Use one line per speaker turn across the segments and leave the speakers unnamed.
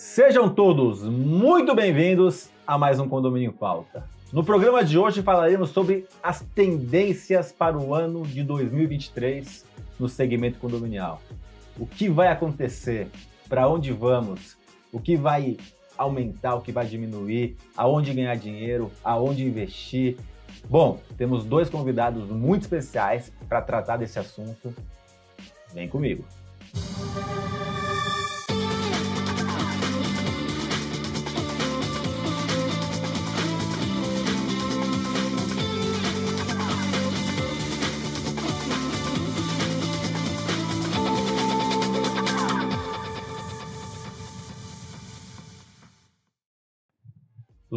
Sejam todos muito bem-vindos a mais um Condomínio Pauta. No programa de hoje falaremos sobre as tendências para o ano de 2023 no segmento condominial. O que vai acontecer? Para onde vamos? O que vai aumentar? O que vai diminuir? Aonde ganhar dinheiro? Aonde investir? Bom, temos dois convidados muito especiais para tratar desse assunto. Vem comigo.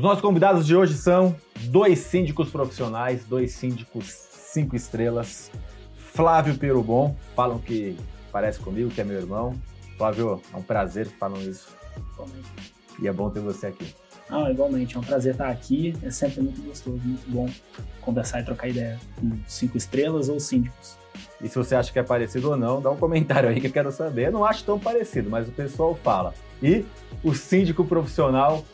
Os nossos convidados de hoje são dois síndicos profissionais, dois síndicos cinco estrelas. Flávio Perubon, falam que parece comigo, que é meu irmão. Flávio, é um prazer que falam isso.
Igualmente.
E é bom ter você aqui.
Ah, igualmente, é um prazer estar aqui. É sempre muito gostoso, muito bom conversar e trocar ideia com cinco estrelas ou síndicos.
E se você acha que é parecido ou não, dá um comentário aí que eu quero saber. Eu não acho tão parecido, mas o pessoal fala. E o síndico profissional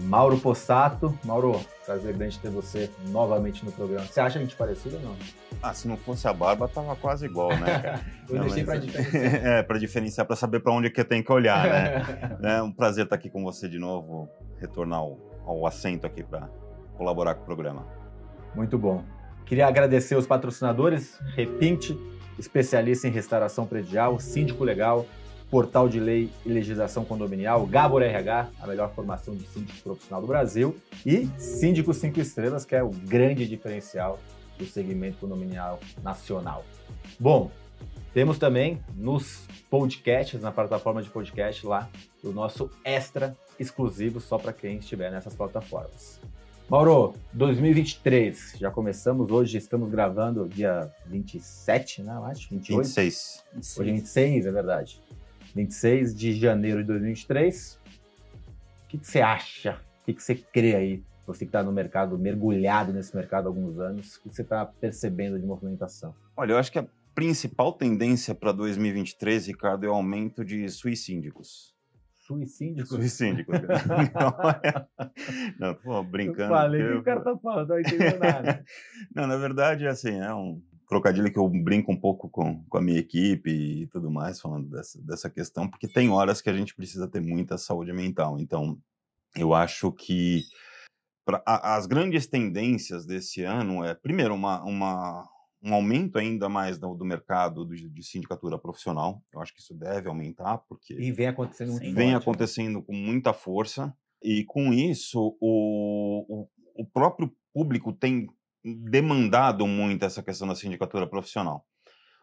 Mauro Possato. Mauro, prazer grande ter você novamente no programa. Você acha a gente parecido ou não?
Ah, se não fosse a barba, tava quase igual, né, cara?
eu não, deixei
mas...
pra diferenciar.
é, pra diferenciar, pra saber pra onde que eu tenho que olhar, né? é um prazer estar aqui com você de novo, retornar ao, ao assento aqui para colaborar com o programa.
Muito bom. Queria agradecer os patrocinadores, Repinte, especialista em restauração predial, síndico legal, Portal de Lei e Legislação Condominial, Gabor RH, a melhor formação de síndico profissional do Brasil, e Síndico 5 Estrelas, que é o grande diferencial do segmento condominial nacional. Bom, temos também nos podcasts, na plataforma de podcast lá, o nosso extra exclusivo só para quem estiver nessas plataformas. Mauro, 2023, já começamos hoje, estamos gravando dia 27, né, eu acho?
28? 26.
Hoje é 26, é verdade. 26 de janeiro de 2023. O que, que você acha? O que, que você crê aí? Você que está no mercado, mergulhado nesse mercado há alguns anos, o que você está percebendo de movimentação?
Olha, eu acho que a principal tendência para 2023, Ricardo, é o aumento de suicíndicos.
Suicíndicos?
Suicíndicos. não, tô brincando.
Eu falei que o cara tá falando, não entendeu nada.
não, na verdade, assim, é um trocadilho que eu brinco um pouco com, com a minha equipe e tudo mais, falando dessa, dessa questão, porque tem horas que a gente precisa ter muita saúde mental. Então, eu acho que pra, a, as grandes tendências desse ano é, primeiro, uma, uma, um aumento ainda mais do, do mercado do, de sindicatura profissional. Eu acho que isso deve aumentar, porque.
E vem acontecendo muito
Vem
forte, né?
acontecendo com muita força. E com isso, o, o, o próprio público tem demandado muito essa questão da sindicatura profissional.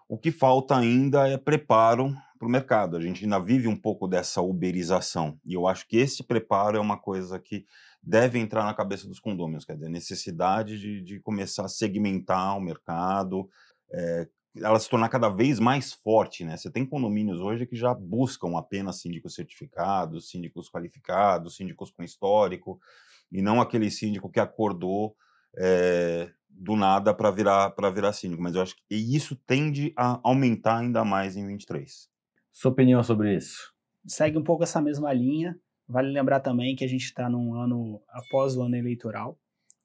O que falta ainda é preparo para o mercado. A gente ainda vive um pouco dessa uberização. E eu acho que esse preparo é uma coisa que deve entrar na cabeça dos condôminos, quer dizer, a necessidade de, de começar a segmentar o mercado, é, ela se tornar cada vez mais forte, né? Você tem condomínios hoje que já buscam apenas síndicos certificados, síndicos qualificados, síndicos com histórico, e não aquele síndico que acordou é, do nada para virar para virar síndico, mas eu acho que isso tende a aumentar ainda mais em 23.
Sua opinião sobre isso?
Segue um pouco essa mesma linha. Vale lembrar também que a gente está num ano após o ano eleitoral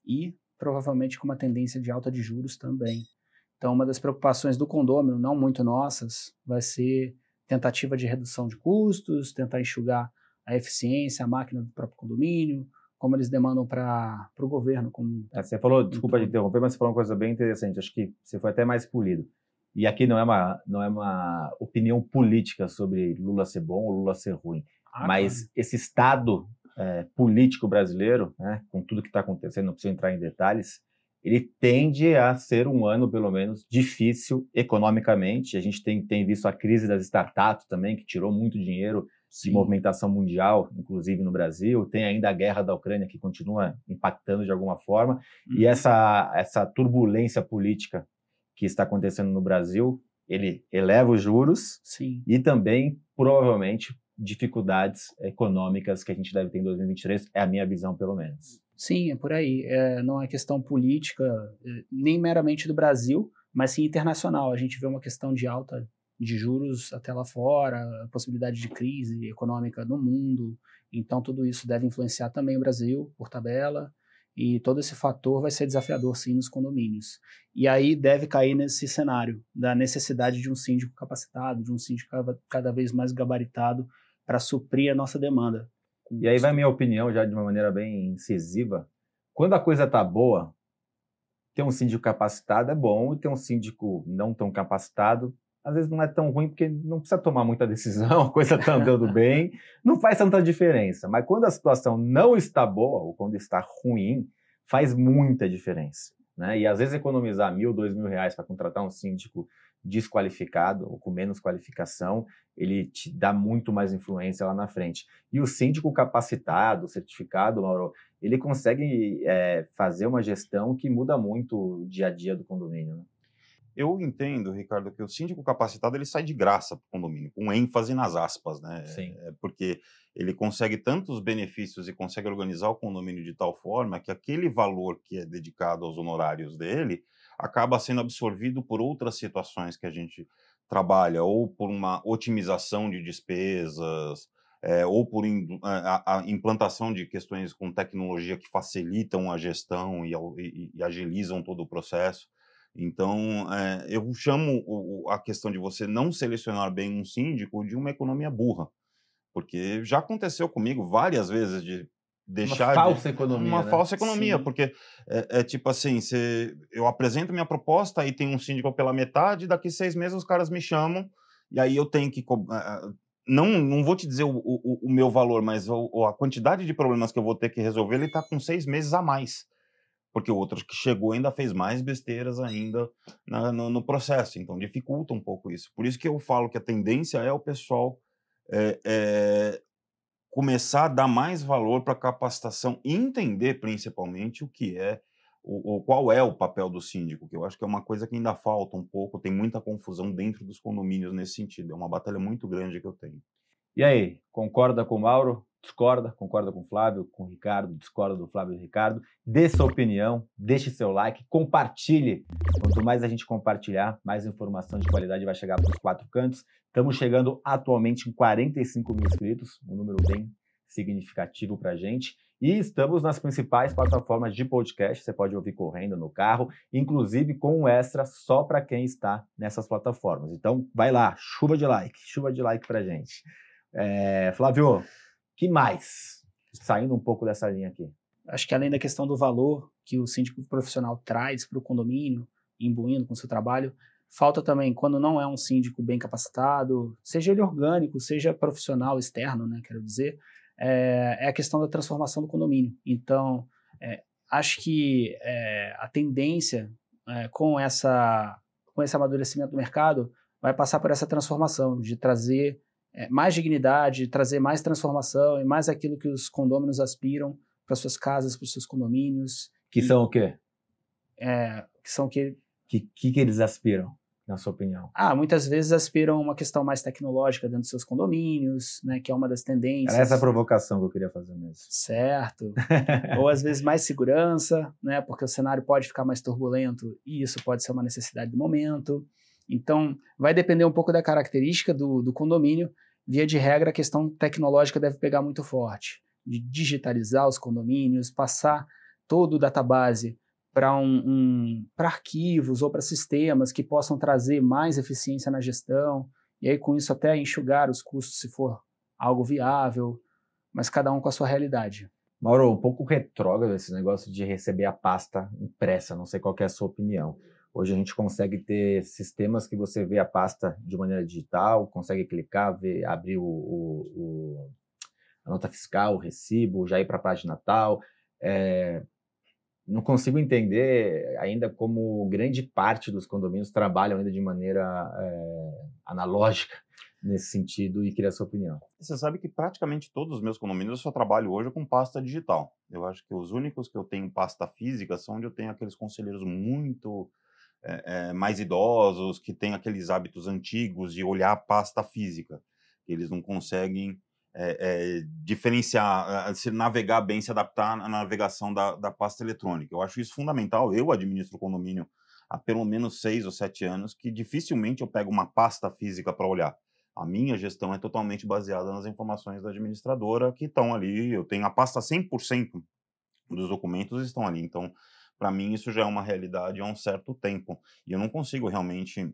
e provavelmente com uma tendência de alta de juros também. Então, uma das preocupações do condômino, não muito nossas, vai ser tentativa de redução de custos, tentar enxugar a eficiência, a máquina do próprio condomínio, como eles demandam para o governo. Como...
É, você falou, desculpa de interromper, mas você falou uma coisa bem interessante. Acho que você foi até mais polido. E aqui não é uma, não é uma opinião política sobre Lula ser bom ou Lula ser ruim.
Ah,
mas
claro.
esse estado é, político brasileiro, né, com tudo que está acontecendo, não preciso entrar em detalhes, ele tende a ser um ano, pelo menos, difícil economicamente. A gente tem, tem visto a crise das startups também, que tirou muito dinheiro de movimentação mundial, inclusive no Brasil. Tem ainda a guerra da Ucrânia que continua impactando de alguma forma.
Uhum.
E essa, essa turbulência política que está acontecendo no Brasil, ele eleva os juros
Sim.
e também, provavelmente, dificuldades econômicas que a gente deve ter em 2023. É a minha visão, pelo menos.
Sim, é por aí. É, não é questão política, é, nem meramente do Brasil, mas sim internacional. A gente vê uma questão de alta de juros até lá fora, a possibilidade de crise econômica no mundo. Então, tudo isso deve influenciar também o Brasil, por tabela, e todo esse fator vai ser desafiador, sim, nos condomínios. E aí deve cair nesse cenário da necessidade de um síndico capacitado, de um síndico cada vez mais gabaritado para suprir a nossa demanda.
E aí vai minha opinião, já de uma maneira bem incisiva. Quando a coisa está boa, ter um síndico capacitado é bom, e ter um síndico não tão capacitado às vezes não é tão ruim porque não precisa tomar muita decisão, a coisa está andando bem, não faz tanta diferença. Mas quando a situação não está boa ou quando está ruim, faz muita diferença. Né? E às vezes economizar mil, dois mil reais para contratar um síndico desqualificado ou com menos qualificação, ele te dá muito mais influência lá na frente. E o síndico capacitado, certificado, Mauro, ele consegue é, fazer uma gestão que muda muito o dia a dia do condomínio. Né?
Eu entendo, Ricardo, que o síndico capacitado ele sai de graça para o condomínio, com ênfase nas aspas, né?
Sim.
É porque ele consegue tantos benefícios e consegue organizar o condomínio de tal forma que aquele valor que é dedicado aos honorários dele acaba sendo absorvido por outras situações que a gente trabalha, ou por uma otimização de despesas, é, ou por in, a, a, implantação de questões com tecnologia que facilitam a gestão e, e, e agilizam todo o processo. Então, é, eu chamo o, a questão de você não selecionar bem um síndico de uma economia burra. Porque já aconteceu comigo várias vezes de deixar.
Uma falsa de, economia.
Uma
né?
falsa economia, Sim. porque é, é, tipo assim: cê, eu apresento minha proposta, aí tem um síndico pela metade, daqui seis meses os caras me chamam, e aí eu tenho que. Não, não vou te dizer o, o, o meu valor, mas a quantidade de problemas que eu vou ter que resolver, ele está com seis meses a mais porque o outro que chegou ainda fez mais besteiras ainda na, no, no, processo, então dificulta um pouco isso. Por isso que eu falo que a tendência é o pessoal é, é, começar a dar mais valor para capacitação e entender principalmente o que é, o, o, qual é o papel do síndico, que eu acho que é uma coisa que ainda falta um pouco, tem muita confusão dentro dos condomínios nesse sentido, é uma batalha muito grande que eu tenho.
E aí, concorda com o Mauro? Discorda, concorda com o Flávio, com o Ricardo, discorda do Flávio e do Ricardo, dê sua opinião, deixe seu like, compartilhe. Quanto mais a gente compartilhar, mais informação de qualidade vai chegar para os quatro cantos. Estamos chegando atualmente em 45 mil inscritos, um número bem significativo para a gente. E estamos nas principais plataformas de podcast. Você pode ouvir correndo no carro, inclusive com um extra só para quem está nessas plataformas. Então, vai lá, chuva de like, chuva de like para gente. É, Flávio, que mais? Saindo um pouco dessa linha aqui.
Acho que além da questão do valor que o síndico profissional traz para o condomínio, imbuindo com o seu trabalho, falta também, quando não é um síndico bem capacitado, seja ele orgânico, seja profissional externo, né, quero dizer, é, é a questão da transformação do condomínio. Então, é, acho que é, a tendência é, com, essa, com esse amadurecimento do mercado vai passar por essa transformação, de trazer é, mais dignidade, trazer mais transformação e mais aquilo que os condôminos aspiram para suas casas, para os seus condomínios.
Que e, são o quê?
É, que são o
que... Que, que, que eles aspiram, na sua opinião?
Ah, muitas vezes aspiram uma questão mais tecnológica dentro dos seus condomínios, né, que é uma das tendências.
Era essa a provocação que eu queria fazer mesmo.
Certo. Ou às vezes mais segurança, né, porque o cenário pode ficar mais turbulento e isso pode ser uma necessidade do momento. Então, vai depender um pouco da característica do, do condomínio, via de regra, a questão tecnológica deve pegar muito forte, de digitalizar os condomínios, passar todo o database para um, um, arquivos ou para sistemas que possam trazer mais eficiência na gestão, e aí com isso até enxugar os custos se for algo viável, mas cada um com a sua realidade.
Mauro, um pouco retrógrado esse negócio de receber a pasta impressa, não sei qual é a sua opinião. Hoje a gente consegue ter sistemas que você vê a pasta de maneira digital, consegue clicar, ver, abrir o, o, o a nota fiscal, o recibo, já ir para a página tal. É, não consigo entender ainda como grande parte dos condomínios trabalham ainda de maneira é, analógica nesse sentido e queria a sua opinião.
Você sabe que praticamente todos os meus condomínios eu só trabalho hoje com pasta digital. Eu acho que os únicos que eu tenho pasta física são onde eu tenho aqueles conselheiros muito é, mais idosos, que têm aqueles hábitos antigos de olhar a pasta física, eles não conseguem é, diferenciar, se navegar bem, se adaptar à navegação da, da pasta eletrônica. Eu acho isso fundamental. Eu administro condomínio há pelo menos seis ou sete anos que dificilmente eu pego uma pasta física para olhar. A minha gestão é totalmente baseada nas informações da administradora que estão ali. Eu tenho a pasta 100% dos documentos estão ali. Então, para mim, isso já é uma realidade há um certo tempo. E eu não consigo realmente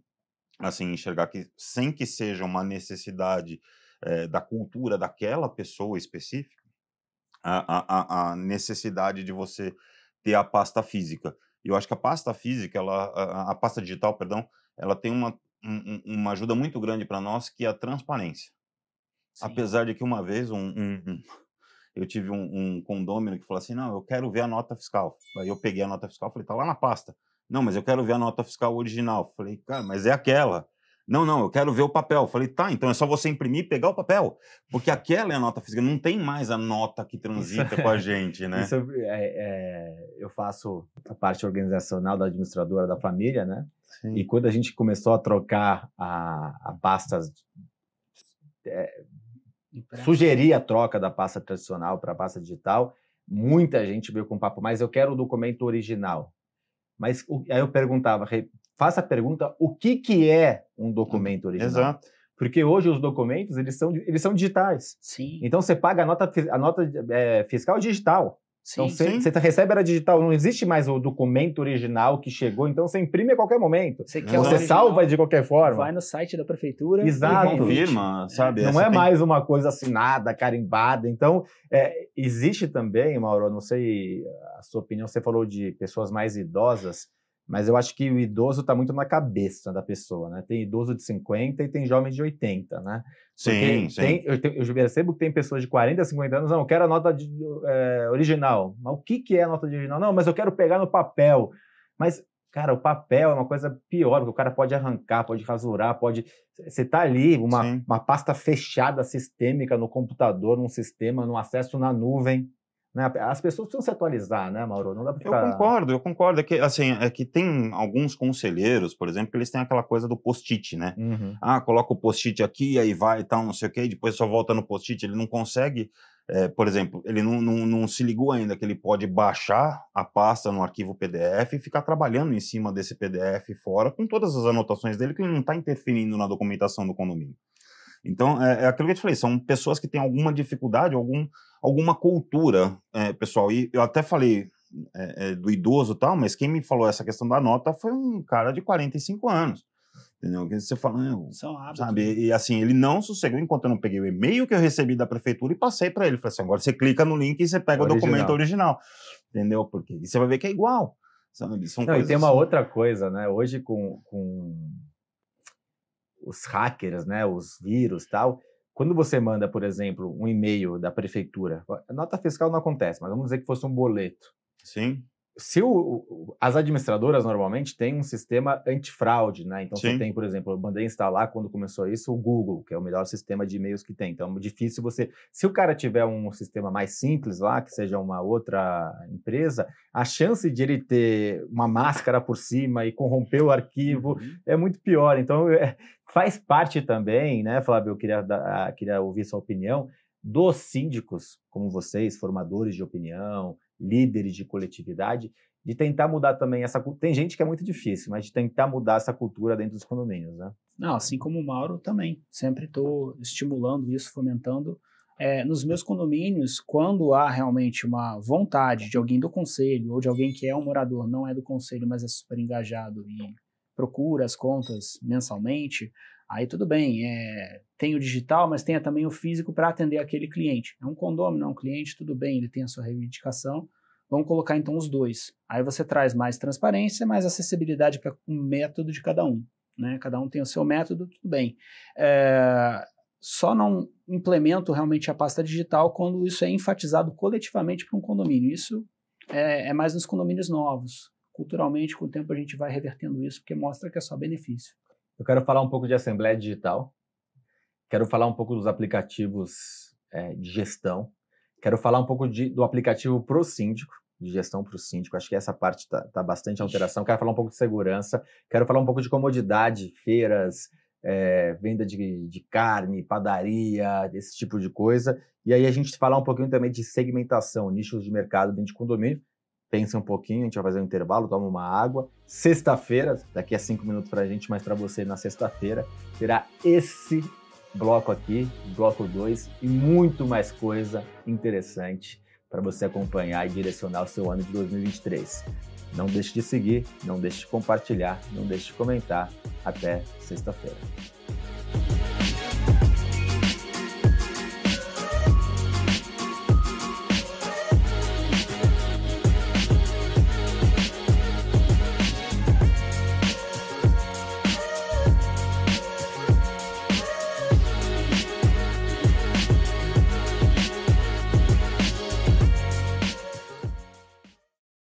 assim enxergar que, sem que seja uma necessidade é, da cultura daquela pessoa específica, a, a, a necessidade de você ter a pasta física. Eu acho que a pasta física, ela, a, a pasta digital, perdão, ela tem uma, um, uma ajuda muito grande para nós, que é a transparência. Sim. Apesar de que uma vez um, um, eu tive um, condômino que falou assim, não, eu quero ver a nota fiscal. Aí eu peguei a nota fiscal, falei, tá lá na pasta. Não, mas eu quero ver a nota fiscal original. Falei, cara, mas é aquela. Não, não, eu quero ver o papel. Falei, tá, então é só você imprimir e pegar o papel. Porque aquela é a nota física, não tem mais a nota que transita com a gente, né?
Isso é, é, eu faço a parte organizacional da administradora da família, né? Sim. E quando a gente começou a trocar a, a pasta, é, sugerir a troca da pasta tradicional para a pasta digital, muita gente veio com papo, mas eu quero o documento original. Mas aí eu perguntava, faça a pergunta, o que, que é um documento original?
Exato.
Porque hoje os documentos, eles são, eles são digitais.
Sim.
Então você paga a nota, a nota é, fiscal digital. Sim, então você, você, recebe ela digital, não existe mais o documento original que chegou, então você imprime a qualquer momento. Você, quer você salva de qualquer forma.
Vai no site da prefeitura
Exato.
e confirma, sabe?
Não é tem... mais uma coisa assinada, carimbada. Então, é, existe também, Mauro, não sei a sua opinião, você falou de pessoas mais idosas, mas eu acho que o idoso está muito na cabeça da pessoa, né? Tem idoso de 50 e tem jovem de 80, né?
Sim, sim.
Tem, eu, eu, percebo que tem pessoas de 40, 50 anos, não, eu quero a nota de, é, original. Mas o que, que é a nota de original? Não, mas eu quero pegar no papel. Mas, cara, o papel é uma coisa pior, porque o cara pode arrancar, pode rasurar, pode... Você está ali, uma, uma pasta fechada, sistêmica no computador, num sistema, num acesso na nuvem. Né? As pessoas precisam se atualizar, né, Mauro? Não dá
ficar... Eu concordo, eu concordo. É que, assim, é que tem alguns conselheiros, por exemplo, que eles têm aquela coisa do post-it, né? Uhum. Ah, coloca o post-it aqui, aí vai e tal, não sei o quê, e depois só volta no post-it. Ele não consegue, é, por exemplo, ele não, não, não se ligou ainda que ele pode baixar a pasta no arquivo PDF e ficar trabalhando em cima desse PDF fora com todas as anotações dele, que ele não está interferindo na documentação do condomínio. Então, é, é aquilo que eu te falei, são pessoas que têm alguma dificuldade, algum, alguma cultura, é, pessoal. E eu até falei é, é do idoso e tal, mas quem me falou essa questão da nota foi um cara de 45 anos. Entendeu? Que você fala,
São hábitos.
sabe? Né? E assim, ele não sossegou enquanto eu não peguei o e-mail que eu recebi da prefeitura e passei para ele. Falei assim: agora você clica no link e você pega original. o documento original. Entendeu? Porque e você vai ver que é igual. Sabe?
São não, e tem uma assim. outra coisa, né? Hoje com, com os hackers, né, os vírus tal. Quando você manda, por exemplo, um e-mail da prefeitura, nota fiscal não acontece, mas vamos dizer que fosse um boleto.
Sim
se o, as administradoras normalmente têm um sistema antifraude, né? Então Sim. você tem, por exemplo, eu mandei instalar quando começou isso o Google, que é o melhor sistema de e-mails que tem. Então é difícil você, se o cara tiver um sistema mais simples lá, que seja uma outra empresa, a chance de ele ter uma máscara por cima e corromper o arquivo uhum. é muito pior. Então é, faz parte também, né, Flávio? Eu queria, dar, queria ouvir sua opinião dos síndicos, como vocês, formadores de opinião, líderes de coletividade, de tentar mudar também essa Tem gente que é muito difícil, mas de tentar mudar essa cultura dentro dos condomínios, né?
Não, assim como o Mauro também. Sempre estou estimulando isso, fomentando. É, nos meus condomínios, quando há realmente uma vontade de alguém do conselho ou de alguém que é um morador, não é do conselho, mas é super engajado e procura as contas mensalmente, aí tudo bem. É, tem o digital, mas tenha também o físico para atender aquele cliente. É um condômino, é um cliente, tudo bem, ele tem a sua reivindicação. Vamos colocar então os dois. Aí você traz mais transparência, mais acessibilidade para o método de cada um. Né? Cada um tem o seu método, tudo bem. É, só não implemento realmente a pasta digital quando isso é enfatizado coletivamente para um condomínio. Isso é, é mais nos condomínios novos. Culturalmente, com o tempo, a gente vai revertendo isso, porque mostra que é só benefício.
Eu quero falar um pouco de Assembleia Digital, quero falar um pouco dos aplicativos é, de gestão, quero falar um pouco de, do aplicativo para o síndico, de gestão para o síndico. Acho que essa parte está tá bastante alteração. Quero falar um pouco de segurança, quero falar um pouco de comodidade, feiras, é, venda de, de, carne, padaria, esse tipo de coisa. E aí a gente falar um pouquinho também de segmentação, nichos de mercado dentro de condomínio, pensa um pouquinho, a gente vai fazer um intervalo, toma uma água. Sexta-feira, daqui a cinco minutos para a gente, mas para você na sexta-feira, terá esse bloco aqui, bloco 2, e muito mais coisa interessante para você acompanhar e direcionar o seu ano de 2023. Não deixe de seguir, não deixe de compartilhar, não deixe de comentar. Até sexta-feira.